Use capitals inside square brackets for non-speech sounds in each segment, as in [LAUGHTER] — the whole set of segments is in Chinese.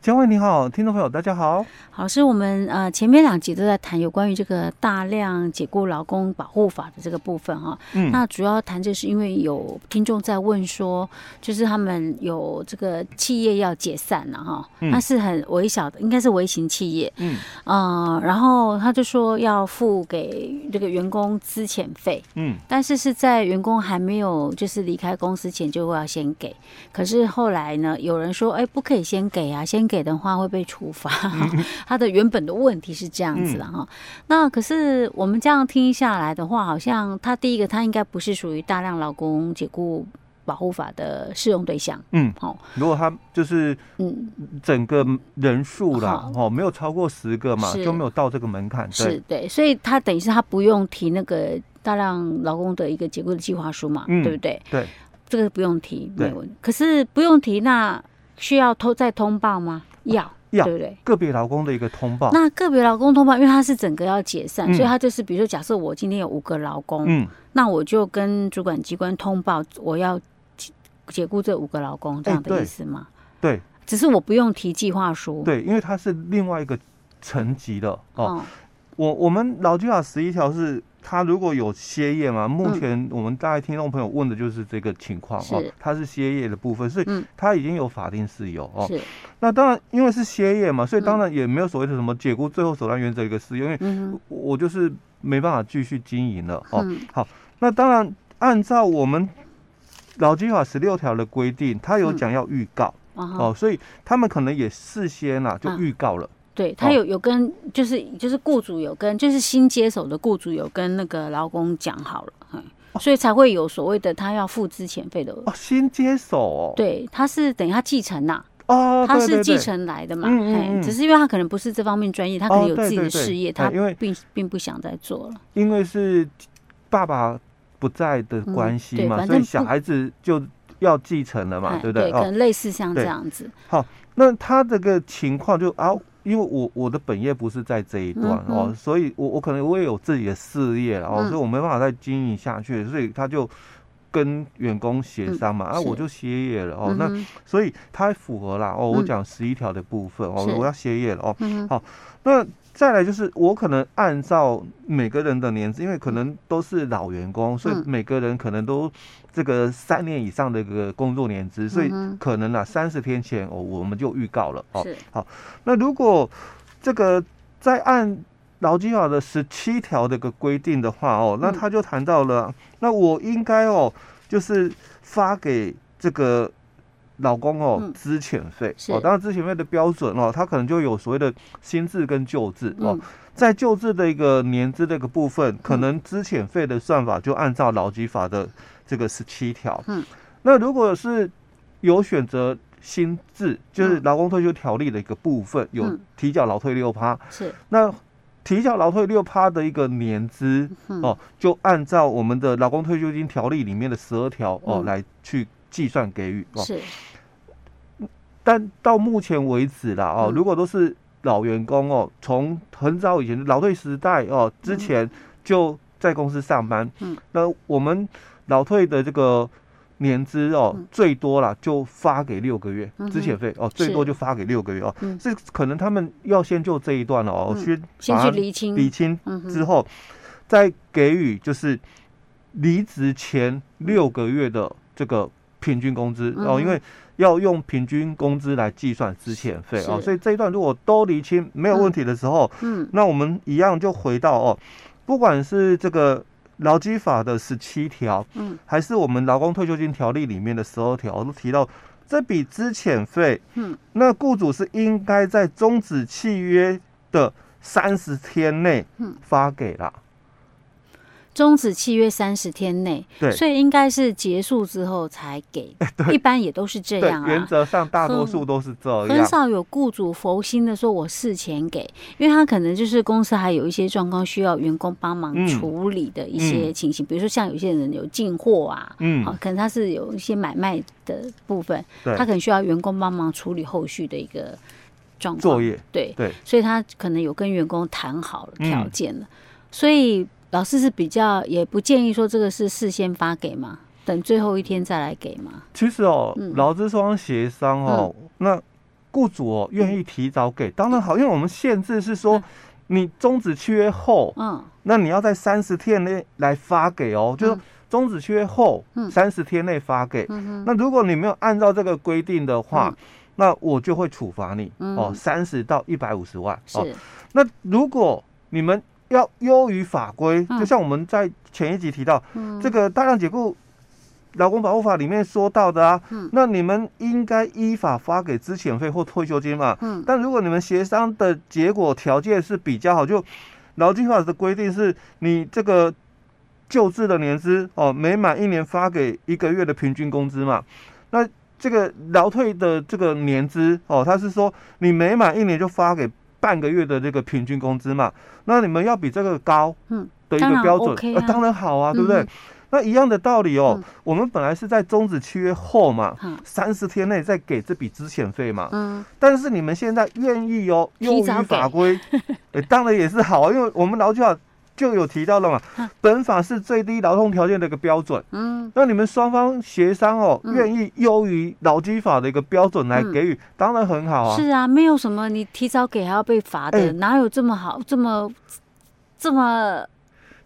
嘉惠你好，听众朋友大家好。老师，我们呃前面两集都在谈有关于这个大量解雇劳工保护法的这个部分哈。嗯。那主要谈就是因为有听众在问说，就是他们有这个企业要解散了哈，那、嗯、是很微小的，应该是微型企业。嗯。呃，然后他就说要付给这个员工资遣费。嗯。但是是在员工还没有就是离开公司前就会要先给，可是后来呢，有人说，哎，不可以先给啊，先给的话会被处罚。嗯。[LAUGHS] 他的原本的问题是这样子的哈，嗯、那可是我们这样听下来的话，好像他第一个他应该不是属于大量劳工解雇保护法的适用对象。嗯，好，如果他就是嗯。整个人数啦，哦，没有超过十个嘛，就没有到这个门槛。对。是对，所以他等于是他不用提那个大量劳工的一个解雇的计划书嘛，嗯、对不对？对，这个不用提，没问题。可是不用提，那需要通再通报吗？要。要对不对？个别劳工的一个通报。那个别劳工通报，因为他是整个要解散，嗯、所以他就是，比如说，假设我今天有五个劳工，嗯，那我就跟主管机关通报，我要解雇这五个劳工，这样的意思吗？欸、对，对只是我不用提计划书。对，因为它是另外一个层级的哦。嗯、我我们劳基法十一条是。他如果有歇业嘛？目前我们大概听众朋友问的就是这个情况哦，他是歇业的部分，所以他已经有法定事由哦。那当然，因为是歇业嘛，所以当然也没有所谓的什么解雇最后手段原则一个适用，因为我就是没办法继续经营了哦。好，那当然按照我们劳基法十六条的规定，他有讲要预告哦，所以他们可能也事先啊就预告了。对他有有跟就是就是雇主有跟就是新接手的雇主有跟那个劳工讲好了，嗯，所以才会有所谓的他要付之前费的哦。新接手哦，对，他是等于他继承呐，哦，他是继承来的嘛，嗯，只是因为他可能不是这方面专业，他可能有自己的事业，他因为并并不想再做了，因为是爸爸不在的关系嘛，所以小孩子就要继承了嘛，对不对？可能类似像这样子。好，那他这个情况就啊。因为我我的本业不是在这一段哦，所以我我可能我也有自己的事业，然后，嗯、所以我没办法再经营下去，所以他就跟员工协商嘛，嗯、啊，我就歇业了哦。嗯、那所以他符合啦哦，我讲十一条的部分，嗯、哦，我要歇业了哦。好，那。再来就是我可能按照每个人的年资，因为可能都是老员工，所以每个人可能都这个三年以上的一个工作年资，所以可能啊三十天前哦我们就预告了哦。好，那如果这个再按劳基法的十七条的一个规定的话哦，那他就谈到了，那我应该哦就是发给这个。老公哦，资遣费。哦，当然资遣费的标准哦，它可能就有所谓的新制跟旧制。哦，在旧制的一个年资的一个部分，可能资遣费的算法就按照劳基法的这个十七条。嗯，那如果是有选择新制，就是劳工退休条例的一个部分，有提缴劳退六趴，是。那提缴劳退六趴的一个年资哦，就按照我们的劳工退休金条例里面的十二条哦来去。计算给予哦，是，但到目前为止啦哦，如果都是老员工哦，从很早以前老退时代哦之前就在公司上班，嗯，那我们老退的这个年资哦，最多啦就发给六个月资遣费哦，最多就发给六个月哦，是可能他们要先就这一段哦，先先去厘清。厘清之后，再给予就是离职前六个月的这个。平均工资哦，因为要用平均工资来计算资遣费哦，所以这一段如果都厘清没有问题的时候，嗯，那我们一样就回到哦，不管是这个劳基法的十七条，嗯，还是我们劳工退休金条例里面的十二条，都提到这笔资遣费，嗯，那雇主是应该在终止契约的三十天内，嗯，发给了。终止契约三十天内，对，所以应该是结束之后才给，[LAUGHS] 对一般也都是这样啊。原则上，大多数都是这样，很少有雇主佛心的说我事前给，因为他可能就是公司还有一些状况需要员工帮忙处理的一些情形，嗯嗯、比如说像有些人有进货啊，嗯，好，可能他是有一些买卖的部分，他可能需要员工帮忙处理后续的一个状况作业，对对，对所以他可能有跟员工谈好了条件了，嗯、所以。老师是比较也不建议说这个是事先发给吗？等最后一天再来给吗？其实哦，劳资双方协商哦，嗯、那雇主哦愿意提早给，当然好，因为我们限制是说，你终止契约后，嗯，那你要在三十天内来发给哦，就是终止契约后三十天内发给。那如果你没有按照这个规定的话，那我就会处罚你哦，三十到一百五十万。哦，那如果你们要优于法规，就像我们在前一集提到这个大量解雇。劳工保护法里面说到的啊，嗯、那你们应该依法发给资遣费或退休金嘛。嗯，但如果你们协商的结果条件是比较好，就劳基法的规定是，你这个救治的年资哦，每满一年发给一个月的平均工资嘛。那这个劳退的这个年资哦，他是说你每满一年就发给半个月的这个平均工资嘛。那你们要比这个高的一个标准，嗯当然 OK 啊，呃，当然好啊，对不对？嗯那一样的道理哦，嗯、我们本来是在终止契约后嘛，三十、嗯、天内再给这笔资遣费嘛。嗯。但是你们现在愿意哦，优于法规，欸，[LAUGHS] 当然也是好啊，因为我们劳基法就有提到了嘛，嗯、本法是最低劳动条件的一个标准。嗯。那你们双方协商哦，愿意优于劳基法的一个标准来给予，嗯、当然很好啊。是啊，没有什么你提早给还要被罚的，欸、哪有这么好，这么这么。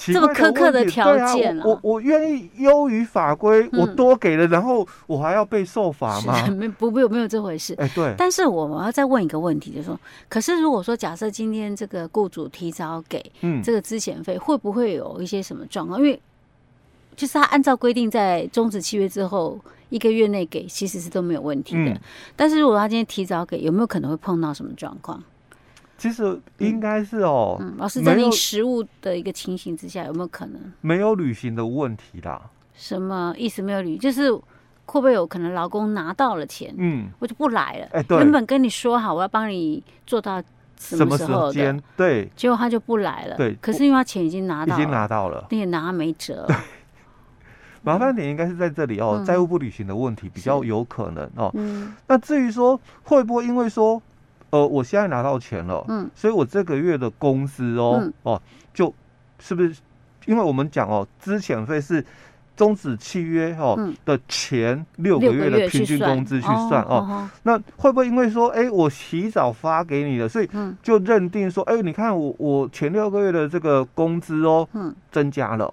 这么苛刻的条件，啊啊，我我愿意优于法规，嗯、我多给了，然后我还要被受罚吗？没不没有没有这回事。哎，对。但是我们要再问一个问题，就是说，可是如果说假设今天这个雇主提早给这个资遣费，嗯、会不会有一些什么状况？因为就是他按照规定在终止契约之后一个月内给，其实是都没有问题的。嗯、但是如果他今天提早给，有没有可能会碰到什么状况？其实应该是哦，嗯嗯、老师在你实物的一个情形之下，有没有可能没有履行的问题啦？什么意思？没有履，就是会不会有可能老公拿到了钱，嗯，我就不来了。哎，对，原本跟你说好，我要帮你做到什么时候的，对，结果他就不来了。对，可是因为他钱已经拿到了，已经拿到了，你也拿没辙。[LAUGHS] 麻烦点应该是在这里哦，债务不履行的问题比较有可能哦。嗯，那至于说会不会因为说。呃，我现在拿到钱了，嗯，所以我这个月的工资哦，嗯、哦，就是不是？因为我们讲哦，资遣费是终止契约哦、嗯、的前六个月的平均工资去算哦。哦，那会不会因为说，哎，我提早发给你了，所以就认定说，哎，你看我我前六个月的这个工资哦，嗯，增加了，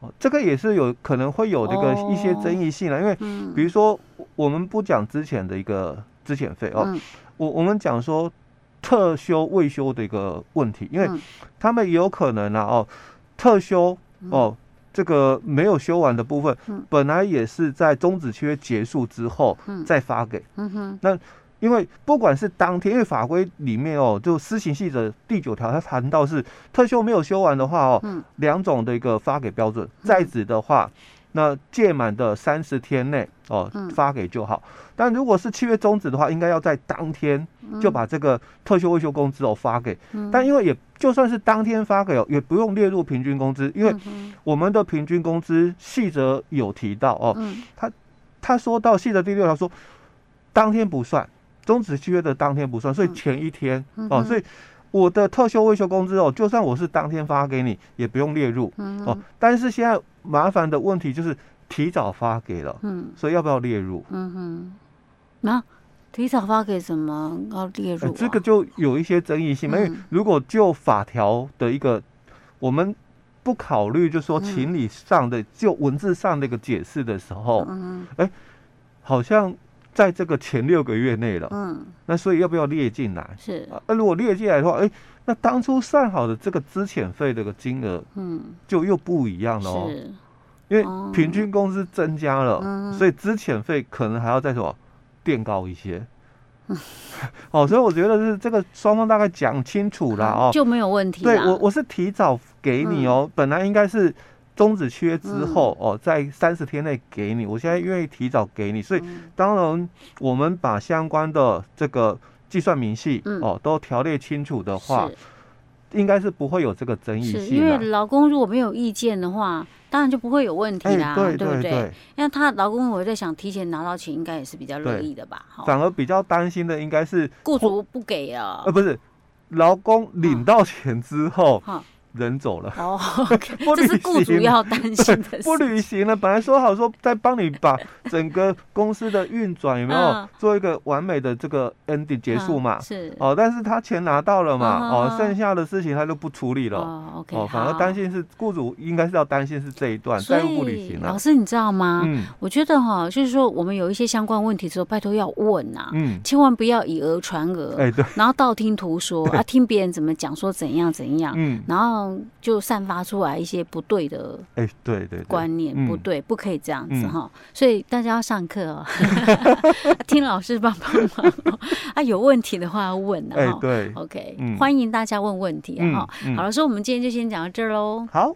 哦，这个也是有可能会有这个一些争议性的，因为比如说我们不讲之前的一个。资遣费哦，嗯、我我们讲说特休未休的一个问题，因为他们也有可能啊哦，特休哦这个没有休完的部分，嗯、本来也是在终止契约结束之后再发给，嗯哼，那因为不管是当天，因为法规里面哦，就施行细则第九条，它谈到是特休没有休完的话哦，两种的一个发给标准，在职的话。那届满的三十天内哦，发给就好。但如果是契约终止的话，应该要在当天就把这个特休未休工资哦发给。但因为也就算是当天发给哦，也不用列入平均工资，因为我们的平均工资细则有提到哦，他他说到细则第六条说，当天不算，终止契约的当天不算，所以前一天哦，所以。我的特休未休工资哦，就算我是当天发给你，也不用列入、嗯、哦。但是现在麻烦的问题就是提早发给了，嗯，所以要不要列入？嗯哼，那、啊、提早发给什么要列入、啊？这个就有一些争议性，因为如果就法条的一个，我们不考虑，就说情理上的，就文字上的一个解释的时候，嗯哼，哎，好像。在这个前六个月内了，嗯，那所以要不要列进来？是啊，那如果列进来的话，哎，那当初算好的这个资遣费这个金额，嗯，就又不一样了哦。是，因为平均工资增加了，嗯，所以资遣费可能还要再什么垫高一些。嗯，[LAUGHS] 哦，所以我觉得是这个双方大概讲清楚了哦，就没有问题。对我，我是提早给你哦，本来应该是。终止契约之后，哦，在三十天内给你，我现在愿意提早给你，所以当然我们把相关的这个计算明细，哦，都条列清楚的话，应该是不会有这个争议性。因为老公如果没有意见的话，当然就不会有问题啦，对不对？因为他劳工我在想提前拿到钱，应该也是比较乐意的吧？反而比较担心的应该是雇主不给啊，呃，不是劳工领到钱之后。人走了哦，[LAUGHS] okay, 这是雇主要担心的。[LAUGHS] 不履行了，本来说好说再帮你把整个公司的运转有没有做一个完美的这个 ending 结束嘛？是哦，但是他钱拿到了嘛？哦，剩下的事情他就不处理了。哦，OK，哦，反而担心是雇主应该是要担心是这一段债务不履行了。老师，你知道吗？嗯，我觉得哈，就是说我们有一些相关问题之后，拜托要问呐，嗯，千万不要以讹传讹，哎对，然后道听途说啊，听别人怎么讲说怎样怎样，[LAUGHS] 嗯，然后就散发出来一些不对的，哎，对对，观念不对，不可以这样子哈。所以大家要上课哦，[LAUGHS] 听老师帮帮忙 [LAUGHS] 啊，有问题的话要问啊。对，OK，欢迎大家问问题哈。好了，所以我们今天就先讲到这儿喽。好。